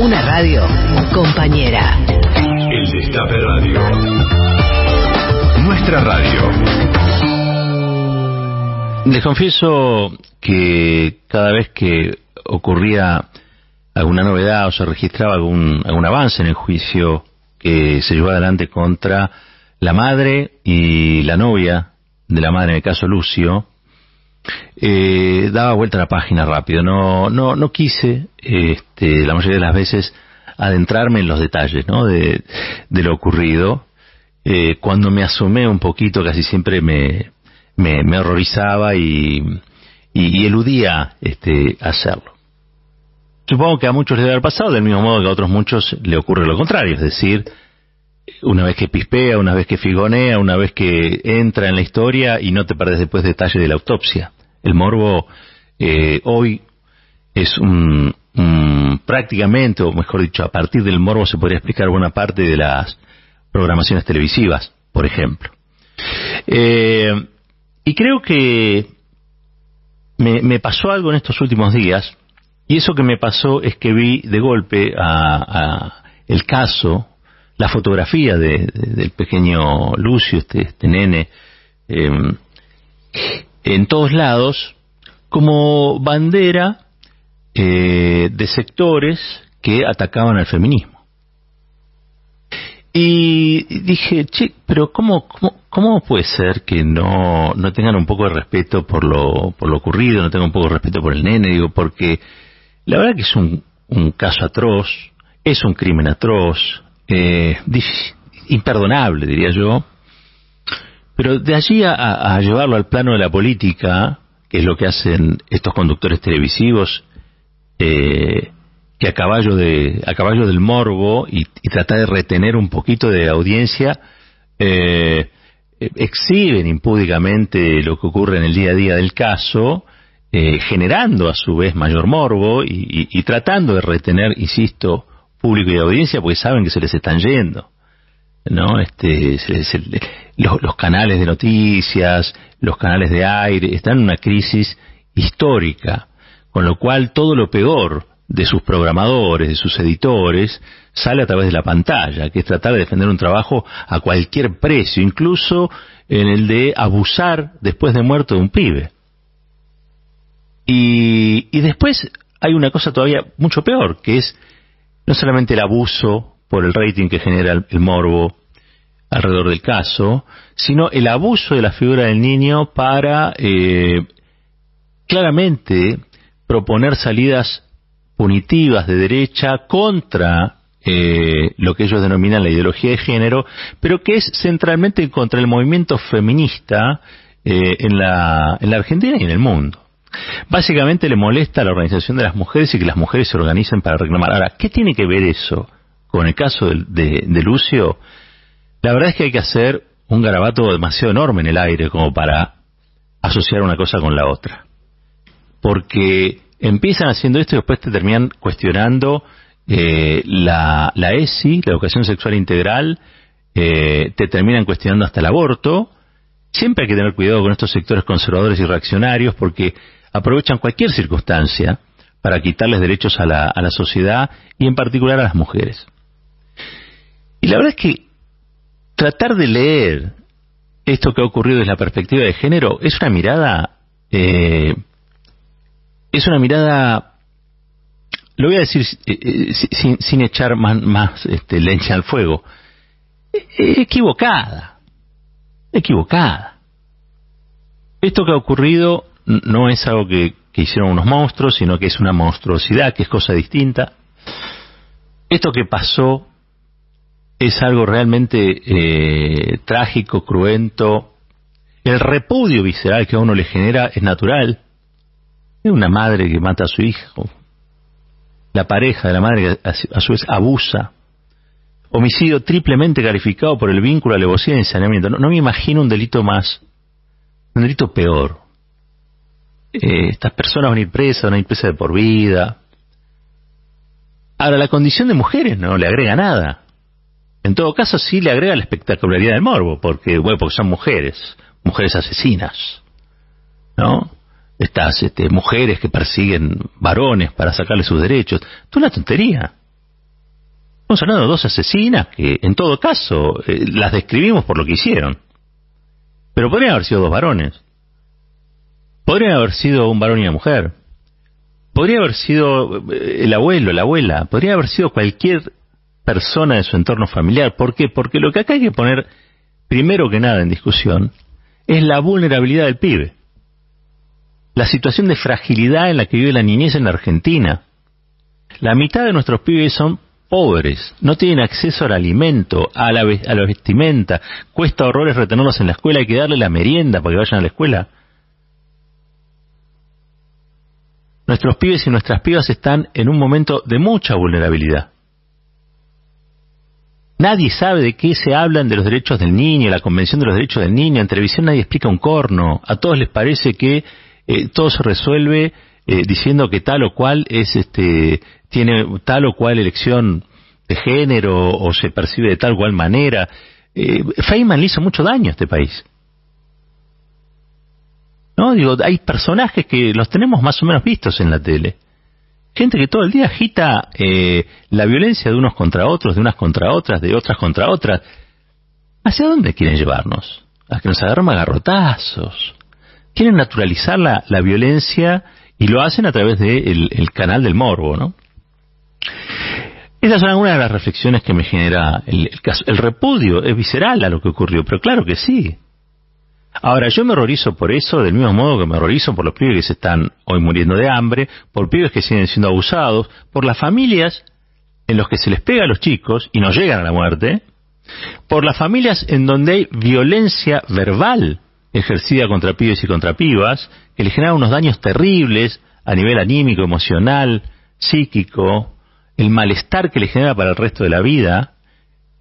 Una radio compañera. El Destape Radio. Nuestra radio. Les confieso que cada vez que ocurría alguna novedad o se registraba algún, algún avance en el juicio que se llevó adelante contra la madre y la novia de la madre en el caso Lucio, eh, daba vuelta la página rápido. No, no, no quise, este, la mayoría de las veces, adentrarme en los detalles ¿no? de, lo ocurrido. Eh, cuando me asomé un poquito, casi siempre me, me, me horrorizaba y, y, y, eludía este, hacerlo. Supongo que a muchos les debe haber pasado, del mismo modo que a otros muchos le ocurre lo contrario, es decir, una vez que pispea, una vez que figonea, una vez que entra en la historia y no te perdes después detalle de la autopsia. El morbo eh, hoy es un, prácticamente, o mejor dicho, a partir del morbo se podría explicar buena parte de las programaciones televisivas, por ejemplo. Eh, y creo que me, pasó algo en estos últimos días, y eso que me pasó es que vi de golpe a, el caso la fotografía de, del pequeño Lucio, este, este nene, eh, en todos lados, como bandera eh, de sectores que atacaban al feminismo. Y dije, che, pero ¿cómo, cómo, cómo puede ser que no, no tengan un poco de respeto por lo, por lo ocurrido, no tengan un poco de respeto por el nene? Digo, porque la verdad que es un, un caso atroz, es un crimen atroz, eh, imperdonable, diría yo. Pero de allí a, llevarlo al plano de la política, que es lo que hacen estos conductores televisivos, eh, que a caballo, de, a caballo del morbo y, y tratar de retener un poquito de audiencia, eh, exhiben impúdicamente lo que ocurre en el día a día del caso, eh, generando a su vez mayor morbo y tratando de retener, insisto, público y audiencia porque saben que se les están yendo. ¿No? Este, los, los, canales de noticias, los canales de aire, están en una crisis histórica, con lo cual todo lo peor de sus programadores, de sus editores, sale a través de la pantalla, que es tratar de defender un trabajo a cualquier precio, incluso en el de abusar después de muerto de un pibe. Y, y después hay una cosa todavía mucho peor, que es no solamente el abuso por el rating que genera el, morbo alrededor del caso, sino el abuso de la figura del niño para eh, claramente proponer salidas punitivas de derecha contra eh, lo que ellos denominan la ideología de género, pero que es centralmente contra el movimiento feminista eh, en, la, en la Argentina y en el mundo. Básicamente le molesta la organización de las mujeres y que las mujeres se organicen para reclamar. Ahora, ¿qué tiene que ver eso con el caso de, Lucio? La verdad es que hay que hacer un garabato demasiado enorme en el aire como para asociar una cosa con la otra. Porque empiezan haciendo esto y después te terminan cuestionando eh, la, la ESI, la educación sexual integral, eh, te terminan cuestionando hasta el aborto. Siempre hay que tener cuidado con estos sectores conservadores y reaccionarios porque aprovechan cualquier circunstancia para quitarles derechos a la, a la sociedad y en particular a las mujeres. La verdad es que tratar de leer esto que ha ocurrido desde la perspectiva de género es una mirada, eh, es una mirada, lo voy a decir eh, eh, sin, sin, echar más, más este, leña al fuego, equivocada, equivocada. Esto que ha ocurrido no es algo que, que hicieron unos monstruos, sino que es una monstruosidad, que es cosa distinta. Esto que pasó es algo realmente eh, trágico, cruento. El repudio visceral que a uno le genera es natural. Es una madre que mata a su hijo. La pareja de la madre a su vez abusa. Homicidio triplemente calificado por el vínculo, alevosía y ensañamiento. No, no me imagino un delito más, un delito peor. Eh, estas personas van a ir presas, van a ir presas de por vida. Ahora, la condición de mujeres no le agrega nada. En todo caso, sí le agrega la espectacularidad del morbo, porque, bueno, porque son mujeres, mujeres asesinas, ¿no? Estas este, mujeres que persiguen varones para sacarle sus derechos. Es una tontería. Estamos hablando de dos asesinas que, en todo caso, eh, las describimos por lo que hicieron. Pero podrían haber sido dos varones. Podrían haber sido un varón y una mujer. Podría haber sido eh, el abuelo, la abuela. Podría haber sido cualquier persona de su entorno familiar. ¿Por qué? Porque lo que acá hay que poner, primero que nada, en discusión, es la vulnerabilidad del pibe. La situación de fragilidad en la que vive la niñez en Argentina. La mitad de nuestros pibes son pobres, no tienen acceso al alimento, a la, a la vestimenta, cuesta horrores retenerlos en la escuela, hay que darle la merienda para que vayan a la escuela. Nuestros pibes y nuestras pibas están en un momento de mucha vulnerabilidad. Nadie sabe de qué se hablan de los derechos del niño, la Convención de los Derechos del Niño, en televisión nadie explica un corno, a todos les parece que eh, todo se resuelve eh, diciendo que tal o cual es este tiene tal o cual elección de género o se percibe de tal o cual manera. Eh, Feynman le hizo mucho daño a este país. ¿No? Digo, hay personajes que los tenemos más o menos vistos en la tele. Gente que todo el día agita eh, la violencia de unos contra otros, de unas contra otras, de otras contra otras. ¿Hacia dónde quieren llevarnos? A que nos agarren garrotazos. Quieren naturalizar la, la violencia y lo hacen a través del de el canal del morbo, ¿no? Esas son algunas de las reflexiones que me genera el, caso. El repudio es visceral a lo que ocurrió, pero claro que sí. Ahora, yo me horrorizo por eso, del mismo modo que me horrorizo por los pibes que se están hoy muriendo de hambre, por pibes que siguen siendo abusados, por las familias en los que se les pega a los chicos y no llegan a la muerte, por las familias en donde hay violencia verbal ejercida contra pibes y contra pibas, que le generan unos daños terribles a nivel anímico, emocional, psíquico, el malestar que le genera para el resto de la vida,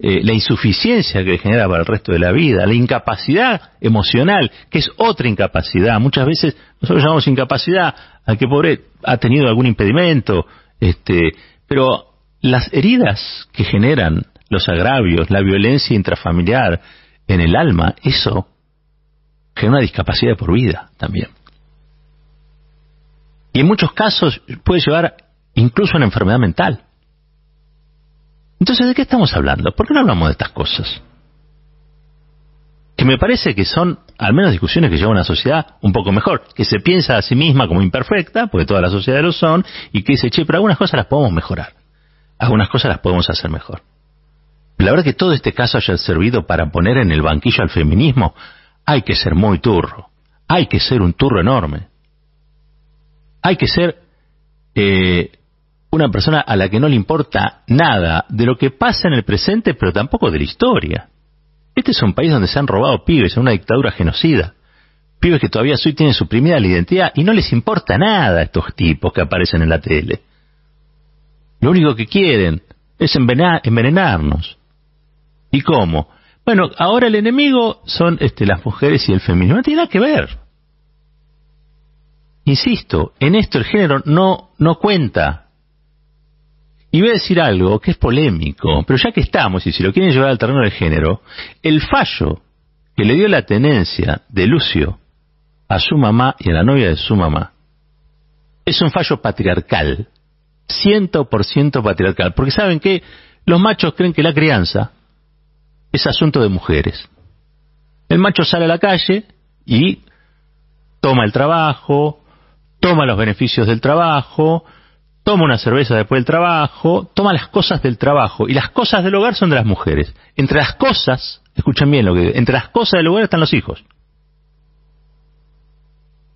eh, la insuficiencia que genera para el resto de la vida, la incapacidad emocional, que es otra incapacidad. Muchas veces nosotros llamamos incapacidad a que pobre ha tenido algún impedimento, este, pero las heridas que generan los agravios, la violencia intrafamiliar en el alma, eso genera una discapacidad por vida también. Y en muchos casos puede llevar incluso una enfermedad mental. Entonces, ¿de qué estamos hablando? ¿Por qué no hablamos de estas cosas? Que me parece que son al menos discusiones que llevan a una sociedad un poco mejor, que se piensa a sí misma como imperfecta, porque todas las sociedades lo son, y que dice, che, pero algunas cosas las podemos mejorar, algunas cosas las podemos hacer mejor. La verdad que todo este caso haya servido para poner en el banquillo al feminismo, hay que ser muy turro, hay que ser un turro enorme, hay que ser eh, una persona a la que no le importa nada de lo que pasa en el presente, pero tampoco de la historia. Este es un país donde se han robado pibes en una dictadura genocida. Pibes que todavía hoy tienen suprimida la identidad y no les importa nada a estos tipos que aparecen en la tele. Lo único que quieren es envenenarnos. ¿Y cómo? Bueno, ahora el enemigo son este, las mujeres y el feminismo. No tiene nada que ver. Insisto, en esto el género no, no cuenta. Y voy a decir algo que es polémico, pero ya que estamos, y si lo quieren llevar al terreno del género, el fallo que le dio la tenencia de Lucio a su mamá y a la novia de su mamá es un fallo patriarcal, ciento por ciento patriarcal, porque saben que los machos creen que la crianza es asunto de mujeres. El macho sale a la calle y toma el trabajo, toma los beneficios del trabajo, toma una cerveza después del trabajo, toma las cosas del trabajo y las cosas del hogar son de las mujeres. Entre las cosas, escuchen bien lo que entre las cosas del hogar están los hijos.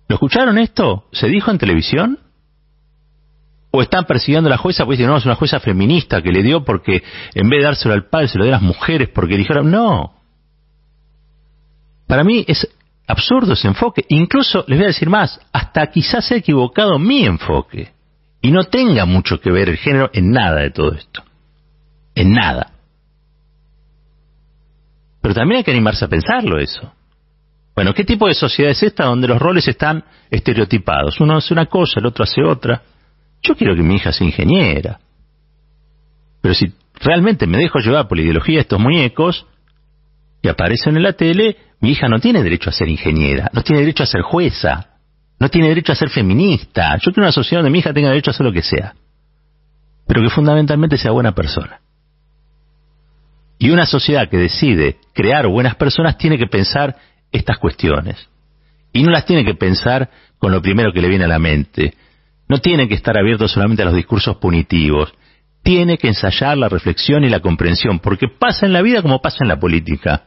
¿Lo escucharon esto? ¿Se dijo en televisión? ¿O están persiguiendo a la jueza porque dicen, no, es una jueza feminista que le dio porque en vez de dárselo al padre se lo dio a las mujeres porque dijeron, no. Para mí es absurdo ese enfoque. Incluso, les voy a decir más, hasta quizás he equivocado mi enfoque. Y no tenga mucho que ver el género en nada de todo esto. En nada. Pero también hay que animarse a pensarlo eso. Bueno, ¿qué tipo de sociedad es esta donde los roles están estereotipados? Uno hace una cosa, el otro hace otra. Yo quiero que mi hija sea ingeniera. Pero si realmente me dejo llevar por la ideología de estos muñecos que aparecen en la tele, mi hija no tiene derecho a ser ingeniera, no tiene derecho a ser jueza, no tiene derecho a ser feminista. Yo quiero una sociedad donde mi hija tenga derecho a hacer lo que sea, pero que fundamentalmente sea buena persona. Y una sociedad que decide crear buenas personas tiene que pensar estas cuestiones. Y no las tiene que pensar con lo primero que le viene a la mente. No tiene que estar abierto solamente a los discursos punitivos. Tiene que ensayar la reflexión y la comprensión, porque pasa en la vida como pasa en la política,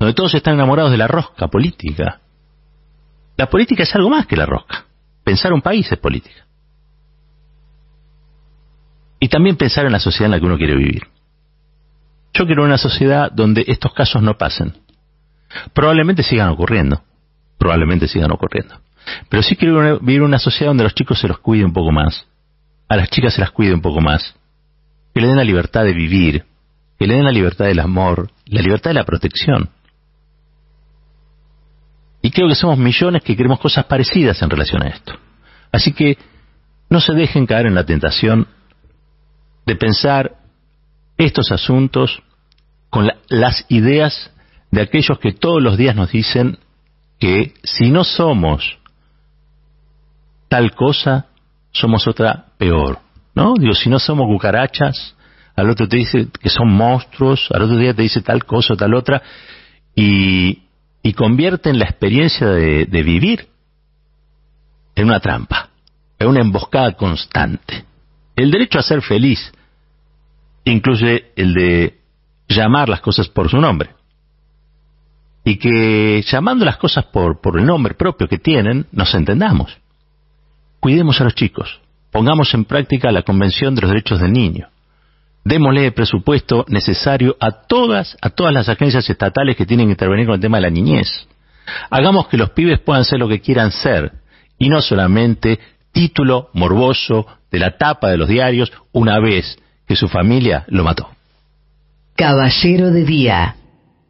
donde todos están enamorados de la rosca política. La política es algo más que la rosca. Pensar un país es política. Y también pensar en la sociedad en la que uno quiere vivir. Yo quiero una sociedad donde estos casos no pasen. Probablemente sigan ocurriendo. Probablemente sigan ocurriendo. Pero sí quiero vivir una sociedad donde los chicos se los cuide un poco más. A las chicas se las cuide un poco más. Que le den la libertad de vivir. Que le den la libertad del amor. La libertad de la protección. Y creo que somos millones que queremos cosas parecidas en relación a esto. Así que no se dejen caer en la tentación de pensar estos asuntos con las ideas de aquellos que todos los días nos dicen que si no somos tal cosa, somos otra peor. ¿No? Digo, si no somos cucarachas, al otro te dice que son monstruos, al otro día te dice tal cosa o tal otra, y, y convierten la experiencia de, vivir en una trampa, en una emboscada constante. El derecho a ser feliz incluye el de llamar las cosas por su nombre. Y que llamando las cosas por el nombre propio que tienen, nos entendamos. Cuidemos a los chicos, pongamos en práctica la Convención de los Derechos del Niño. Démosle el presupuesto necesario a todas, a todas las agencias estatales que tienen que intervenir con el tema de la niñez. Hagamos que los pibes puedan ser lo que quieran ser y no solamente título morboso de la tapa de los diarios una vez que su familia lo mató. Caballero de Día